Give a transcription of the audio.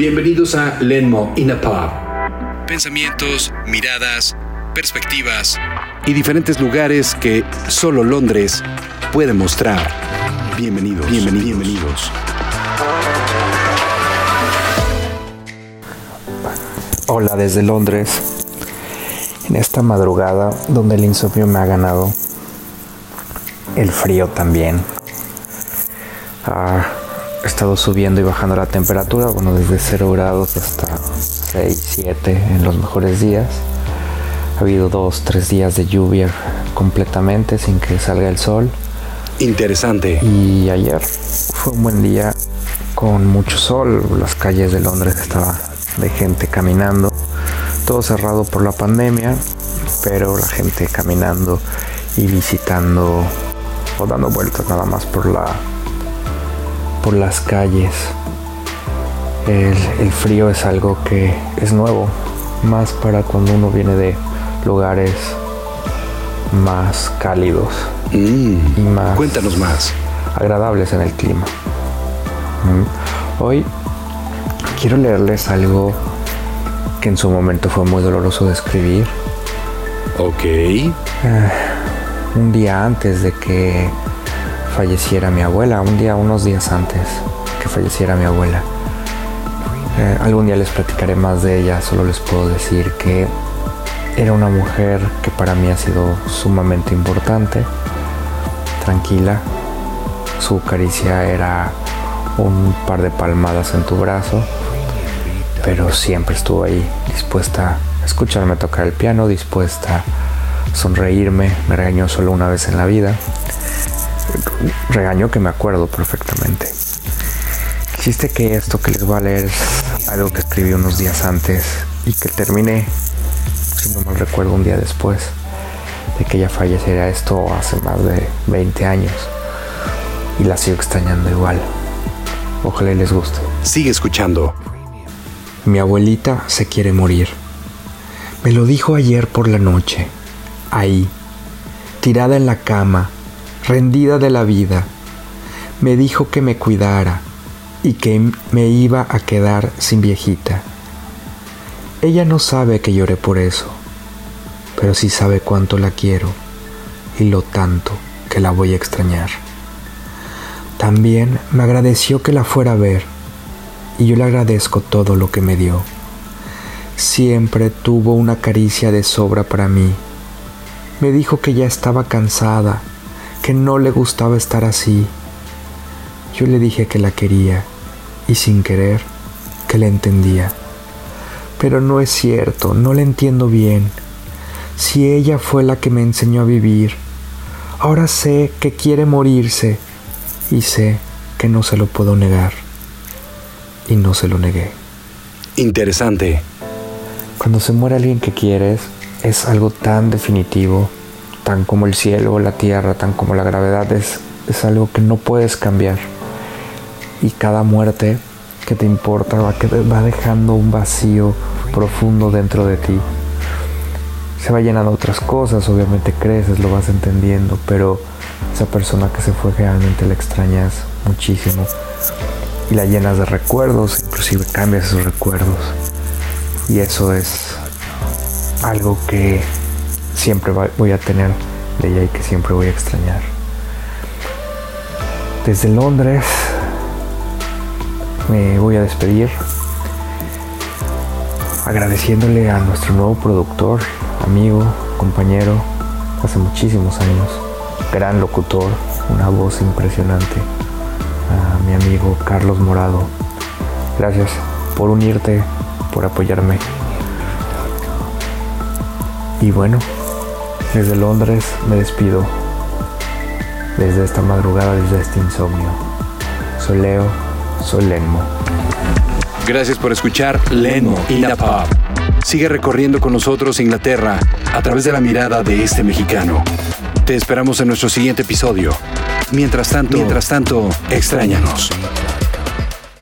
Bienvenidos a Lenmo in a Pub. Pensamientos, miradas, perspectivas y diferentes lugares que solo Londres puede mostrar. Bienvenidos, bienvenidos, bienvenidos. Hola desde Londres. En esta madrugada donde el insomnio me ha ganado, el frío también. Ah, He estado subiendo y bajando la temperatura, bueno, desde 0 grados hasta 6, 7 en los mejores días. Ha habido 2, 3 días de lluvia completamente sin que salga el sol. Interesante. Y ayer fue un buen día con mucho sol. Las calles de Londres estaban de gente caminando. Todo cerrado por la pandemia, pero la gente caminando y visitando o dando vueltas nada más por la por las calles. El, frío es algo que es nuevo, más para cuando uno viene de lugares más cálidos mm. y más cuéntanos más agradables en el clima. Mm. Hoy quiero leerles algo que en su momento fue muy doloroso de escribir. Ok. Ah, un día antes de que falleciera mi abuela, un día, unos días antes que falleciera mi abuela. Eh, algún día les platicaré más de ella, solo les puedo decir que era una mujer que para mí ha sido sumamente importante, tranquila, su caricia era un par de palmadas en tu brazo, pero siempre estuvo ahí, dispuesta a escucharme tocar el piano, dispuesta a sonreírme, me regañó solo una vez en la vida regaño que me acuerdo perfectamente. Existe que esto que les voy a leer es algo que escribí unos días antes y que terminé, si no mal recuerdo, un día después de que ella falleciera. Esto hace más de 20 años y la sigo extrañando igual. Ojalá les guste. Sigue escuchando. Mi abuelita se quiere morir. Me lo dijo ayer por la noche, ahí, tirada en la cama, rendida de la vida, me dijo que me cuidara y que me iba a quedar sin viejita. Ella no sabe que lloré por eso, pero sí sabe cuánto la quiero y lo tanto que la voy a extrañar. También me agradeció que la fuera a ver y yo le agradezco todo lo que me dio. Siempre tuvo una caricia de sobra para mí. Me dijo que ya estaba cansada que no le gustaba estar así. Yo le dije que la quería y sin querer que la entendía. Pero no es cierto, no la entiendo bien. Si ella fue la que me enseñó a vivir, ahora sé que quiere morirse y sé que no se lo puedo negar. Y no se lo negué. Interesante. Cuando se muere alguien que quieres, es algo tan definitivo tan como el cielo la tierra, tan como la gravedad, es, es algo que no puedes cambiar. Y cada muerte que te importa va, va dejando un vacío profundo dentro de ti. Se va llenando otras cosas, obviamente creces, lo vas entendiendo, pero esa persona que se fue realmente la extrañas muchísimo y la llenas de recuerdos, inclusive cambias esos recuerdos. Y eso es algo que siempre voy a tener de ella y que siempre voy a extrañar. Desde Londres me voy a despedir agradeciéndole a nuestro nuevo productor, amigo, compañero, hace muchísimos años, gran locutor, una voz impresionante, a mi amigo Carlos Morado. Gracias por unirte, por apoyarme. Y bueno, desde Londres me despido. Desde esta madrugada, desde este insomnio. Soy Leo, soy Lenmo. Gracias por escuchar Lenmo in the Pub. Sigue recorriendo con nosotros Inglaterra a través de la mirada de este mexicano. Te esperamos en nuestro siguiente episodio. Mientras tanto, mientras tanto, extrañanos.